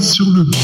Sur le beat.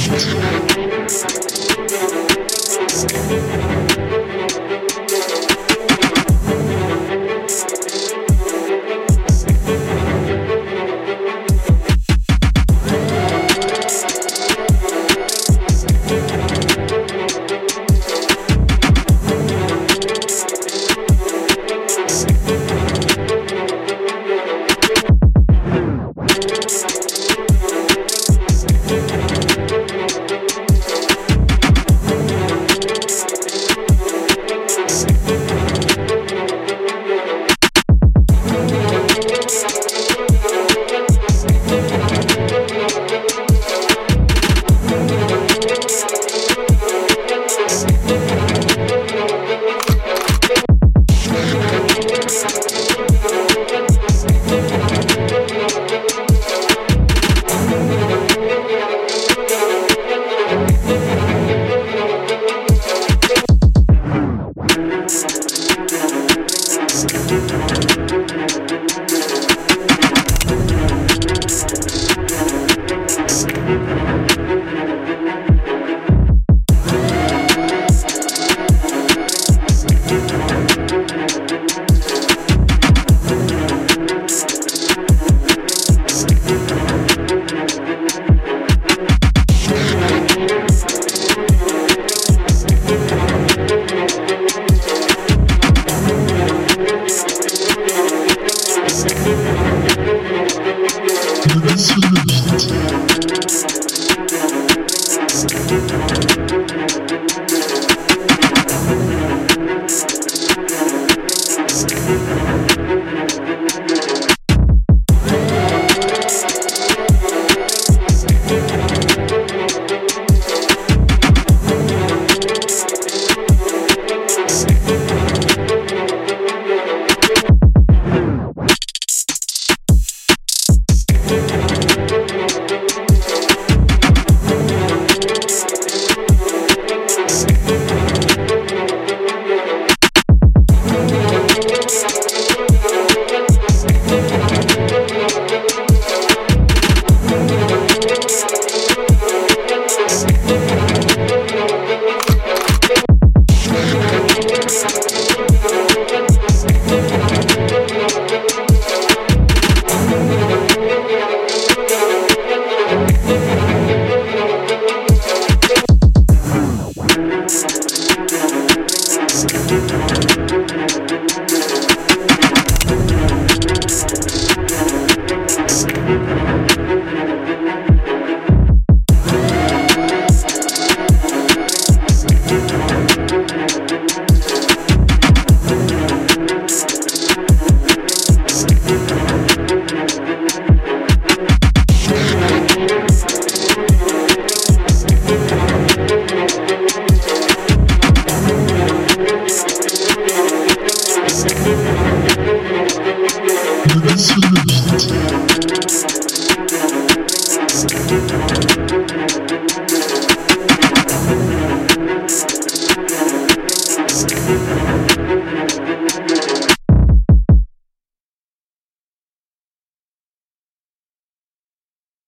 Thank you. De De le beat.